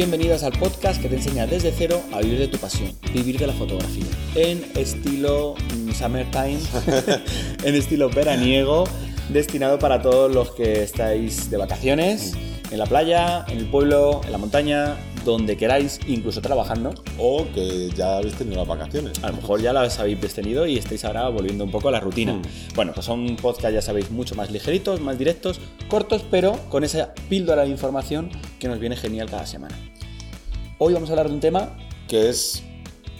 Bienvenidas al podcast que te enseña desde cero a vivir de tu pasión, vivir de la fotografía. En estilo mm, summertime, en estilo veraniego, destinado para todos los que estáis de vacaciones, en la playa, en el pueblo, en la montaña, donde queráis, incluso trabajando. O que ya habéis tenido las vacaciones. A lo mejor ya las habéis tenido y estáis ahora volviendo un poco a la rutina. Mm. Bueno, pues son podcasts, ya sabéis, mucho más ligeritos, más directos, cortos, pero con esa píldora de información que nos viene genial cada semana. Hoy vamos a hablar de un tema Que es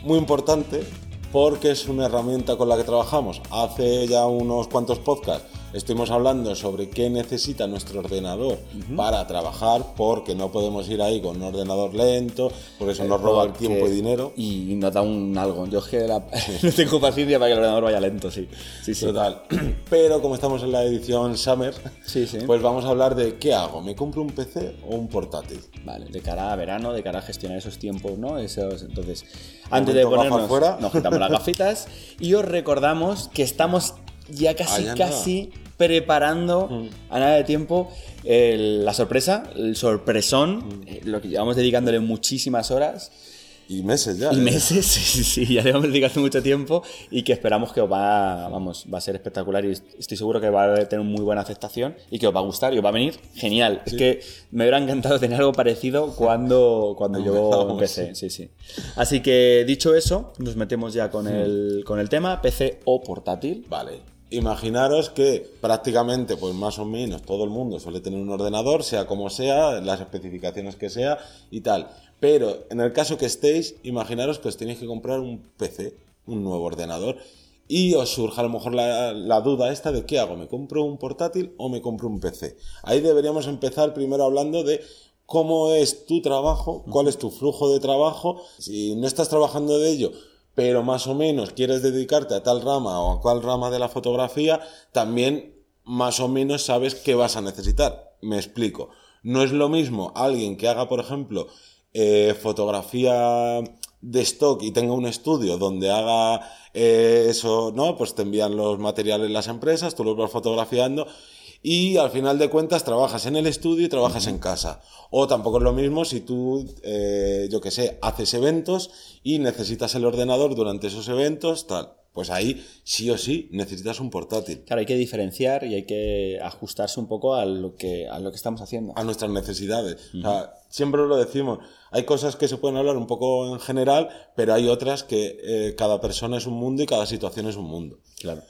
muy importante porque es una herramienta con la que trabajamos. Hace ya unos cuantos podcasts estuvimos hablando sobre qué necesita nuestro ordenador para trabajar, porque no podemos ir ahí con un ordenador lento, porque eso nos roba el tiempo y dinero. Y nos da un algo. Yo es que la- no tengo paciencia para que el ordenador vaya lento, sí. Sí, sí. Total. Pero como estamos en la edición Summer, Sí, sí. pues vamos a hablar de qué hago. ¿Me compro un PC o un portátil? Vale, de cara a verano, de cara a gestionar esos tiempos, ¿no? Esos, entonces, antes de ponernos, fuera. nos quitamos las gafitas y os recordamos que estamos ya casi, casi preparando Mm. a nada de tiempo el- la sorpresa, el sorpresón, Mm. eh, lo que llevamos dedicándole muchísimas horas Y meses ya. y ¿eh? meses, sí, sí, sí, ya le hemos dedicado mucho tiempo y que esperamos que os va, vamos, va a ser espectacular y estoy seguro que va a tener muy buena aceptación y que os va a gustar y os va a venir genial. Es que me hubiera encantado tener algo parecido cuando, cuando yo empecé, sí, sí. Así que dicho eso, nos metemos ya con, el, con el tema, PC o portátil. Vale. Imaginaros que prácticamente, pues más o menos, todo el mundo suele tener un ordenador, sea como sea, las especificaciones que sea y tal. Pero en el caso que estéis, imaginaros que os tenéis que comprar un PC, un nuevo ordenador, y os surja a lo mejor la, la duda esta de qué hago, ¿me compro un portátil o me compro un PC? Ahí deberíamos empezar primero hablando de cómo es tu trabajo, cuál es tu flujo de trabajo, si no estás trabajando de ello, pero más o menos quieres dedicarte a tal rama o a cual rama de la fotografía, también más o menos sabes qué vas a necesitar. Me explico. No es lo mismo alguien que haga, por ejemplo, eh, fotografía de stock y tenga un estudio donde haga eh, eso, ¿no? Pues te envían los materiales las empresas, tú los vas fotografiando y al final de cuentas trabajas en el estudio y trabajas en casa. O tampoco es lo mismo si tú, eh, yo que sé, haces eventos y necesitas el ordenador durante esos eventos, tal. Pues ahí sí o sí necesitas un portátil. Claro, hay que diferenciar y hay que ajustarse un poco a lo que, a lo que estamos haciendo. a nuestras necesidades. O sea, siempre lo decimos, hay cosas que se pueden hablar un poco en general, pero hay otras que eh, cada persona es un mundo y cada situación es un mundo. Claro.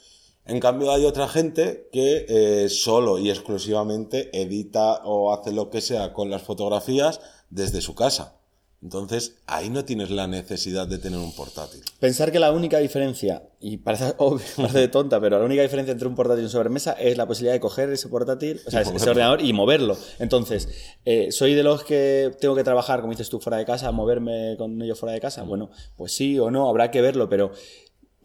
En cambio hay otra gente que eh, solo y exclusivamente edita o hace lo que sea con las fotografías desde su casa. Entonces ahí no tienes la necesidad de tener un portátil. Pensar que la única diferencia, y parece, obvio, parece tonta, pero la única diferencia entre un portátil y un sobremesa es la posibilidad de coger ese portátil, o sea, ese ordenador y moverlo. Entonces, eh, ¿soy de los que tengo que trabajar, como dices tú, fuera de casa, moverme con ellos fuera de casa? Bueno, pues sí o no, habrá que verlo, pero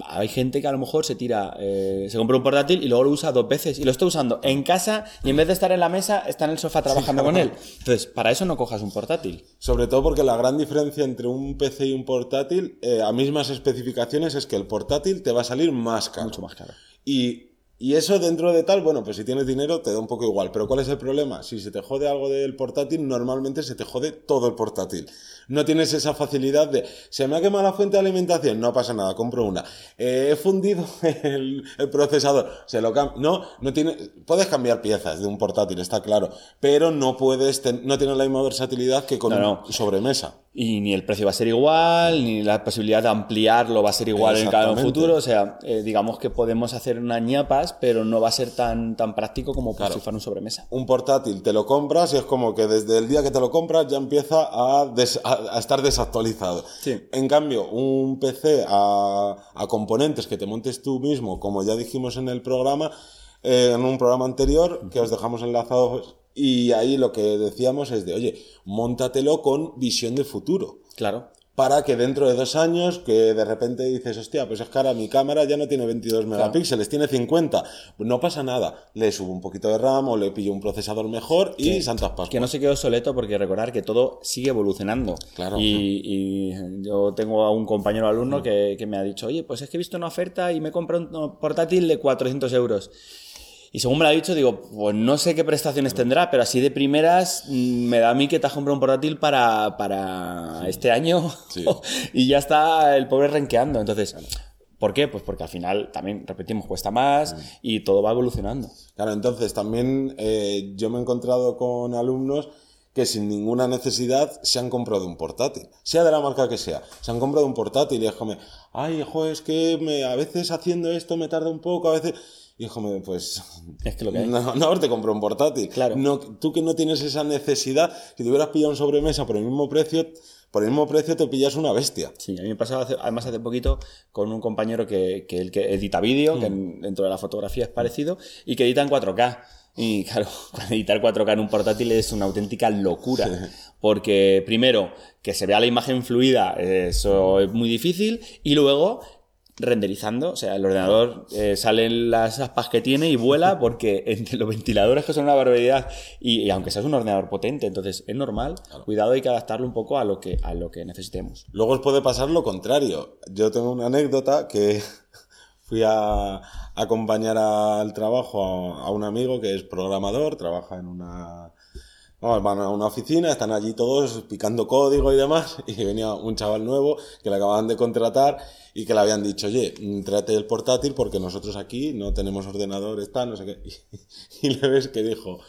hay gente que a lo mejor se tira, eh, se compra un portátil y luego lo usa dos veces y lo está usando en casa y en vez de estar en la mesa está en el sofá trabajando con él. Entonces, para eso no cojas un portátil. Sobre todo porque la gran diferencia entre un PC y un portátil, eh, a mismas especificaciones, es que el portátil te va a salir más caro. Mucho más caro. Y, y eso dentro de tal, bueno, pues si tienes dinero te da un poco igual. Pero ¿cuál es el problema? Si se te jode algo del portátil, normalmente se te jode todo el portátil. No tienes esa facilidad de, se me ha quemado la fuente de alimentación, no pasa nada, compro una. Eh, he fundido el, el procesador, se lo cam- No, no tiene, puedes cambiar piezas de un portátil, está claro. Pero no puedes, ten- no tienes la misma versatilidad que con no. sobremesa. Y ni el precio va a ser igual, ni la posibilidad de ampliarlo va a ser igual en cada futuro. O sea, eh, digamos que podemos hacer unas ñapas, pero no va a ser tan, tan práctico como por Claro. si fuera un sobremesa. un portátil te lo compras y es como que desde el día que te lo compras ya empieza a, des- a- a estar desactualizado. Sí. En cambio, un PC a, a componentes que te montes tú mismo, como ya dijimos en el programa, eh, en un programa anterior, que os dejamos enlazados, y ahí lo que decíamos es de, oye, móntatelo con visión de futuro Claro. para que dentro de dos años, que de repente dices, hostia, pues es ahora mi cámara ya no tiene 22 megapíxeles, tiene 50. No pasa nada. Le subo un poquito de RAM o le pillo un procesador mejor y Santas Pascuas. Que no se quede obsoleto porque recordar que todo sigue evolucionando. Claro. Y, y yo tengo a un compañero alumno que, que me ha dicho, oye, pues es que he visto una oferta y me he comprado un portátil de 400 euros. Y según me lo ha dicho, digo, pues no sé qué prestaciones tendrá, pero así de primeras mm, me da a mí que te has comprado un portátil para, para este año Sí. y ya está el pobre renqueando. Entonces, ¿por qué? Pues porque al final también, repetimos, cuesta más y todo va evolucionando. Claro, entonces también eh, yo me he encontrado con alumnos que sin ninguna necesidad se han comprado un portátil, sea de la marca que sea, se han comprado un portátil y es como, ay, hijo, es que me, a veces haciendo esto me tarda un poco, a veces... Es como, pues... Es que lo que hay. No, no haberte comprado un portátil. Claro. No, tú que no tienes esa necesidad, si te hubieras pillado un sobremesa por el mismo precio, por el mismo precio te pillas una bestia. Sí, a mí me pasaba hace- además hace poquito con un compañero que, que, el que edita vídeo, que en- dentro de la fotografía es parecido, y que edita en 4K. Y claro, editar 4K en un portátil es una auténtica locura. Porque primero, que se vea la imagen fluida, eso es muy difícil, y luego renderizando, o sea, el ordenador eh, salen las aspas que tiene y vuela porque entre los ventiladores que son una barbaridad y, y aunque seas un ordenador potente, entonces es normal, cuidado hay que adaptarlo un poco a lo que a lo que necesitemos. Luego os puede pasar lo contrario. Yo tengo una anécdota que fui a acompañar al trabajo a, a un amigo que es programador, trabaja en una... Vamos, van a una oficina, están allí todos picando código y demás, y venía un chaval nuevo que le acababan de contratar y que le habían dicho, oye, tráete el portátil porque nosotros aquí no tenemos ordenador, está, no sé qué. Y, y le ves que dijo,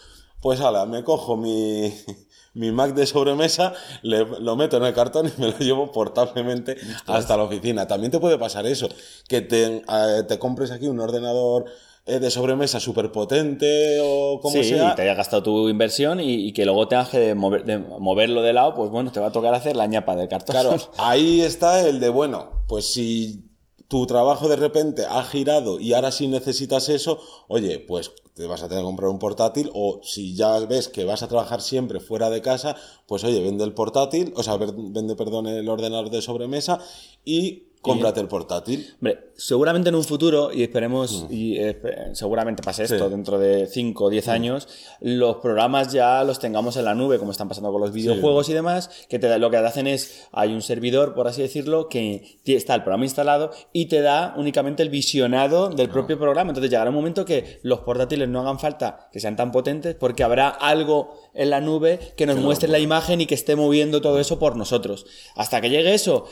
pues ala, me cojo mi, mi Mac de sobremesa, le- lo meto en el cartón y me lo llevo portablemente hasta la oficina. También te puede pasar eso, que te, eh, te compres aquí un ordenador de sobremesa súper potente o como sí, sea. y te hayas gastado tu inversión y, y que luego tengas que mover- de- moverlo de lado, pues bueno, te va a tocar hacer la ñapa del cartón. Claro, ahí está el de, bueno, pues si tu trabajo de repente ha girado y ahora sí necesitas eso, oye, pues te vas a tener que comprar un portátil o si ya ves que vas a trabajar siempre fuera de casa, pues oye, vende el portátil, o sea, vende, perdón, el ordenador de sobremesa y cómprate el portátil. Hombre, seguramente en un futuro, y esperemos, y eh, seguramente pase esto Sí. dentro de 5 o 10 años, los programas ya los tengamos en la nube, como están pasando con los videojuegos y demás, que te, lo que te hacen es, hay un servidor, por así decirlo, que está el programa instalado y te da únicamente el visionado del propio programa. Entonces llegará un momento que los portátiles no hagan falta que sean tan potentes porque habrá algo en la nube que nos muestre la imagen y que esté moviendo todo eso por nosotros. Hasta que llegue eso...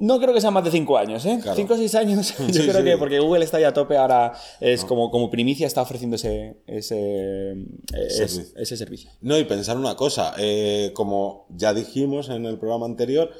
No creo que sean más de 5 años, ¿eh? Claro. 5 o 6 años. Yo Sí, creo sí. que porque Google está ya a tope ahora, es como, como primicia, está ofreciendo ese, ese, es- Servicio. ese servicio. No, y pensar una cosa, eh, como ya dijimos en el programa anterior,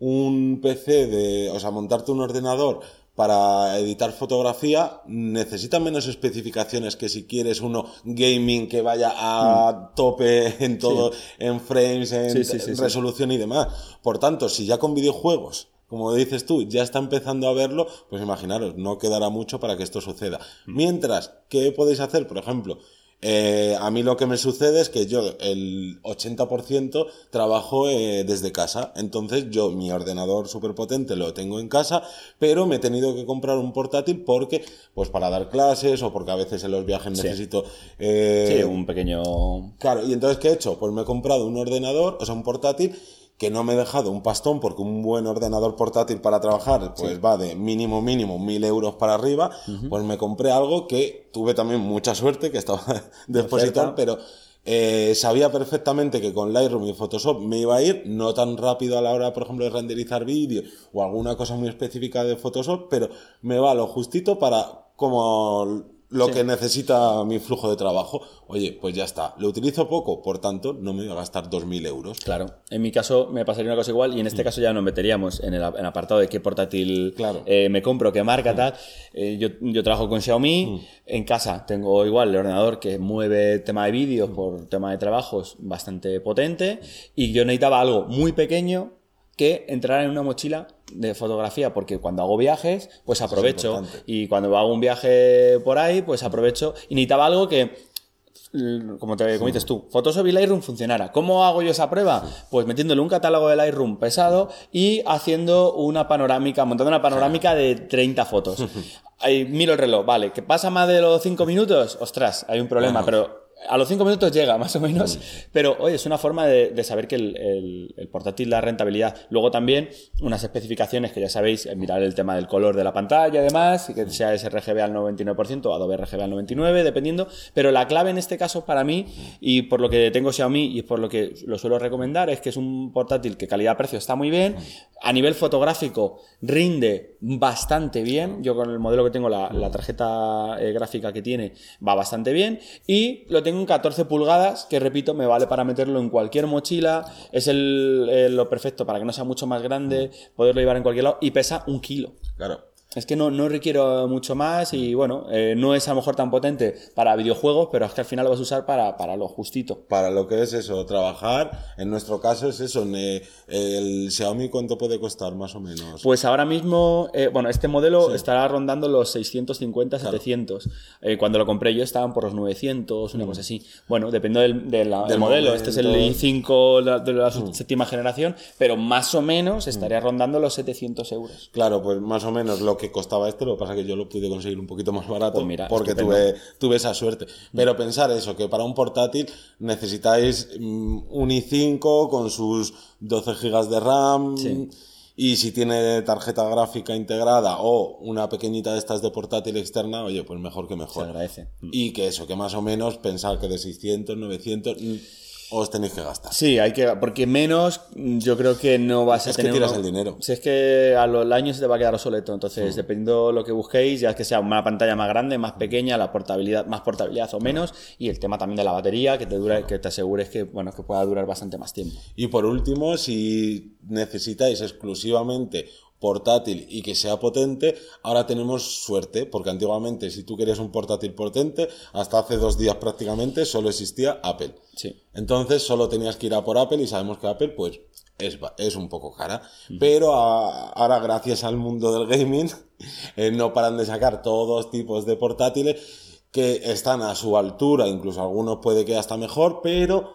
un PC de, o sea, montarte un ordenador para editar fotografía necesita menos especificaciones que si quieres uno gaming que vaya a tope en todo, en frames, en Mm. Sí, sí. resolución y demás. Por tanto, si ya con videojuegos como dices tú, ya está empezando a verlo, pues imaginaros, no quedará mucho para que esto suceda. Mm. Mientras, ¿qué podéis hacer? Por ejemplo, eh, a mí lo que me sucede es que yo el 80% trabajo eh, desde casa. Entonces yo mi ordenador súper potente lo tengo en casa, pero me he tenido que comprar un portátil porque, pues para dar clases o porque a veces en los viajes necesito... eh, Sí, un pequeño... Claro, y entonces, ¿qué he hecho? Pues me he comprado un ordenador, o sea, un portátil, que no me he dejado un pastón, porque un buen ordenador portátil para trabajar, pues va de mínimo, mínimo, mil euros para arriba. Pues me compré algo que tuve también mucha suerte, que estaba de expositor, pero eh, sabía perfectamente que con Lightroom y Photoshop me iba a ir, no tan rápido a la hora, por ejemplo, de renderizar vídeo o alguna cosa muy específica de Photoshop, pero me va lo justito para como lo que necesita mi flujo de trabajo. Oye, pues ya está. Lo utilizo poco, por tanto, no me voy a gastar 2.000 euros. Claro, en mi caso me pasaría una cosa igual y en este caso ya nos meteríamos en el, en el apartado de qué portátil Claro. eh, me compro, qué marca, tal. Eh, yo, yo trabajo con Xiaomi, en casa tengo igual el ordenador que mueve tema de vídeos por tema de trabajos bastante potente y yo necesitaba algo muy pequeño que entrara en una mochila de fotografía porque cuando hago viajes pues aprovecho y cuando hago un viaje por ahí pues aprovecho y necesitaba algo que como, te, como dices tú, Photoshop y Lightroom funcionara. ¿Cómo hago yo esa prueba? Pues metiéndole un catálogo de Lightroom pesado y haciendo una panorámica, montando una panorámica de 30 fotos. Ahí miro el reloj, vale, que pasa más de los 5 minutos, ostras, hay un problema, Bueno. pero A los 5 minutos llega, más o menos. Pero, oye, es una forma de, de saber que el, el- el portátil da rentabilidad. Luego también unas especificaciones que ya sabéis, eh, mirar el tema del color de la pantalla y demás, y que sea sRGB al 99% o Adobe RGB al 99%, dependiendo. Pero la clave en este caso para mí, y por lo que tengo Xiaomi y por lo que lo suelo recomendar, es que es un portátil que calidad-precio está muy bien. A nivel fotográfico rinde bastante bien. Yo con el modelo que tengo, la, la tarjeta eh, gráfica que tiene, va bastante bien. Y lo tengo en 14 pulgadas, que repito, me vale para meterlo en cualquier mochila. Es el, eh, lo perfecto para que no sea mucho más grande, poderlo llevar en cualquier lado. Y pesa un kilo. Claro. Es que no, no requiero mucho más y bueno, eh, no es a lo mejor tan potente para videojuegos, pero es que al final lo vas a usar para, para lo justito. Para lo que es eso, trabajar, en nuestro caso es eso, ne- el Xiaomi cuánto puede costar más o menos. Pues ahora mismo, eh, bueno, este modelo estará rondando los 650, 700. Eh, cuando lo compré yo estaban por los 900, una cosa así. Bueno, depende del, Del del modelo. Este es el momento. i5 la- de la séptima generación, pero más o menos estaría rondando los 700 euros. Claro, pues más o menos lo que costaba este, lo que pasa es que yo lo pude conseguir un poquito más barato Pues mira, porque tuve, tuve esa suerte. Pero pensar eso, que para un portátil necesitáis mm, un i5 con sus 12 GB de RAM Sí. y si tiene tarjeta gráfica integrada o una pequeñita de estas de portátil externa, oye, pues mejor que Se mejor. agradece. Y que eso, que más o menos pensar que de 600, 900 mm, os tenéis que gastar. Sí, hay que, porque menos mm, yo creo que no vas a Es que tener. tiras uno- el dinero. Si es que a los años se te va a quedar obsoleto. Entonces, dependiendo lo que busquéis, ya es que sea una pantalla más grande, más pequeña, la portabilidad, más portabilidad o menos, y el tema también de la batería, que te dura, que te asegures que, bueno, que pueda durar bastante más tiempo. Y por último, si necesitáis exclusivamente portátil y que sea potente, ahora tenemos suerte, porque antiguamente si tú querías un portátil potente, hasta hace dos días prácticamente solo existía Apple. Sí. Entonces solo tenías que ir a por Apple y sabemos que Apple pues es, es un poco cara. Pero a- ahora gracias al mundo del gaming eh, no paran de sacar todos tipos de portátiles que están a su altura, incluso algunos puede que hasta mejor, pero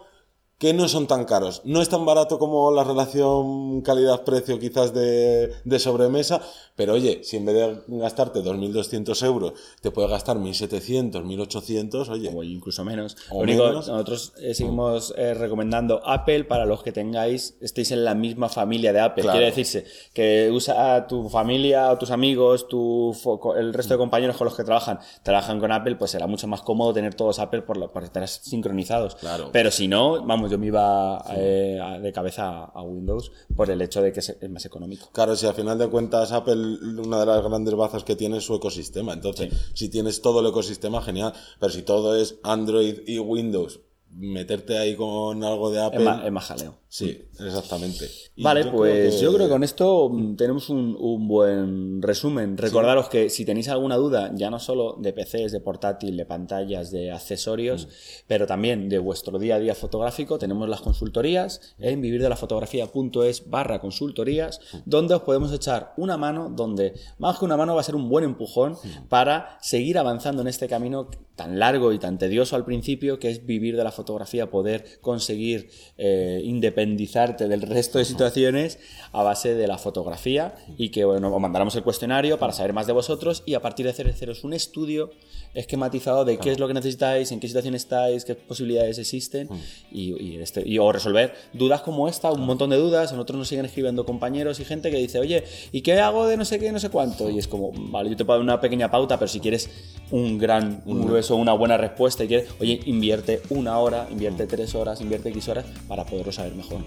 que no son tan caros. No es tan barato como la relación calidad-precio quizás de, de sobremesa, pero oye, si en vez de gastarte 2.200 euros te puedes gastar 1.700, 1.800, oye, o incluso menos. O Lo único, menos. nosotros eh, seguimos eh, recomendando Apple para los que tengáis, estéis en la misma familia de Apple. Claro. Quiere decirse que usa a tu familia o tus amigos, tu el resto de compañeros con los que trabajan, trabajan con Apple, pues será mucho más cómodo tener todos Apple por, por estar sincronizados. Claro. Pero si no, vamos, yo me iba eh, de cabeza a, Windows por el hecho de que es, es más económico. Claro, si al final de cuentas Apple, una de las grandes bazas que tiene es su ecosistema. Entonces, si tienes todo el ecosistema, genial. Pero si todo es Android y Windows, meterte ahí con algo de Apple. Es más, es más jaleo. Sí, exactamente. Y Vale, yo creo pues que- yo creo que con esto mm, tenemos un, un buen resumen. Recordaros que si tenéis alguna duda, ya no solo de PCs, de portátil, de pantallas, de accesorios, pero también de vuestro día a día fotográfico, tenemos las consultorías en vivirdelafotografía.es barra consultorías, donde os podemos echar una mano, donde más que una mano va a ser un buen empujón para seguir avanzando en este camino tan largo y tan tedioso al principio, que es vivir de la fotografía, poder conseguir eh, independizarte del resto de situaciones a base de la fotografía y que bueno, os mandaremos el cuestionario para saber más de vosotros y a partir de hacer haceros un estudio esquematizado de qué es lo que necesitáis, en qué situación estáis, qué posibilidades existen y, y este, y o resolver dudas como esta, un montón de dudas. A nosotros nos siguen escribiendo compañeros y gente que dice, oye, ¿y qué hago de no sé qué, no sé cuánto? Y es como, vale, yo te puedo dar una pequeña pauta, pero si quieres un gran, un grueso, una buena respuesta y quieres, oye, invierte una hora, invierte tres horas, invierte X horas para poderlo saber mejor.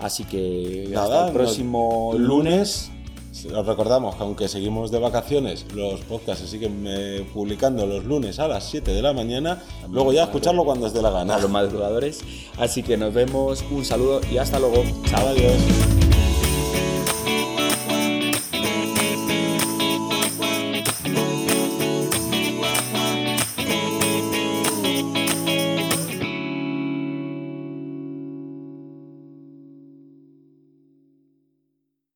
Así que Nada, hasta el próximo lunes. Os recordamos que aunque seguimos de vacaciones, los podcasts se siguen eh, publicando los lunes a las 7 de la mañana. Luego ya escucharlo cuando os dé la gana. a los madrugadores. Así que nos vemos, un saludo y hasta luego. Chao. Adiós.